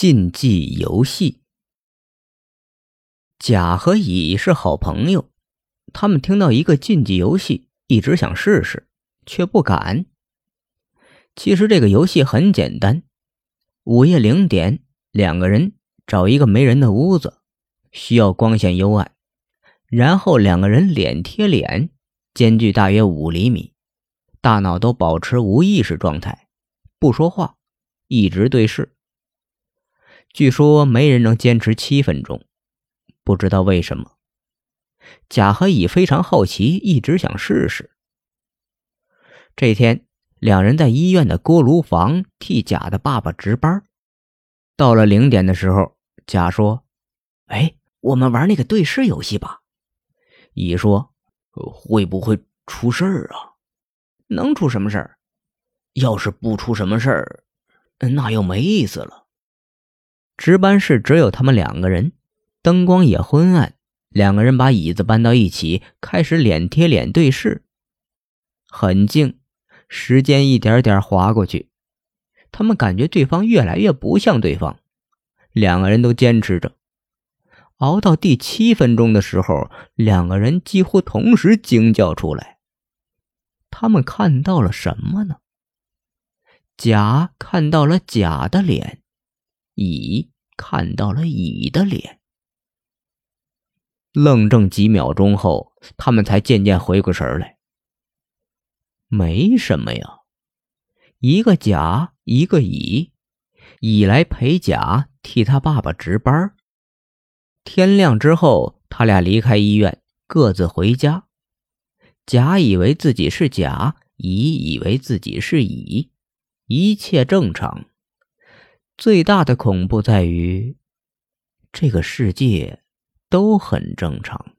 禁忌游戏。甲和乙是好朋友，他们听到一个禁忌游戏，一直想试试，却不敢。其实这个游戏很简单：午夜零点，两个人找一个没人的屋子，需要光线幽暗，然后两个人脸贴脸，间距大约五厘米，大脑都保持无意识状态，不说话，一直对视。据说没人能坚持七分钟，不知道为什么。甲和乙非常好奇，一直想试试。这天，两人在医院的锅炉房替甲的爸爸值班。到了零点的时候，甲说：“哎，我们玩那个对视游戏吧。”乙说：“会不会出事儿啊？能出什么事儿？要是不出什么事儿，那又没意思了。”值班室只有他们两个人，灯光也昏暗。两个人把椅子搬到一起，开始脸贴脸对视。很静，时间一点点划过去，他们感觉对方越来越不像对方。两个人都坚持着，熬到第七分钟的时候，两个人几乎同时惊叫出来。他们看到了什么呢？甲看到了甲的脸。乙看到了乙的脸，愣怔几秒钟后，他们才渐渐回过神来。没什么呀，一个甲，一个乙，乙来陪甲替他爸爸值班。天亮之后，他俩离开医院，各自回家。甲以为自己是甲，乙以为自己是乙，一切正常。最大的恐怖在于，这个世界都很正常。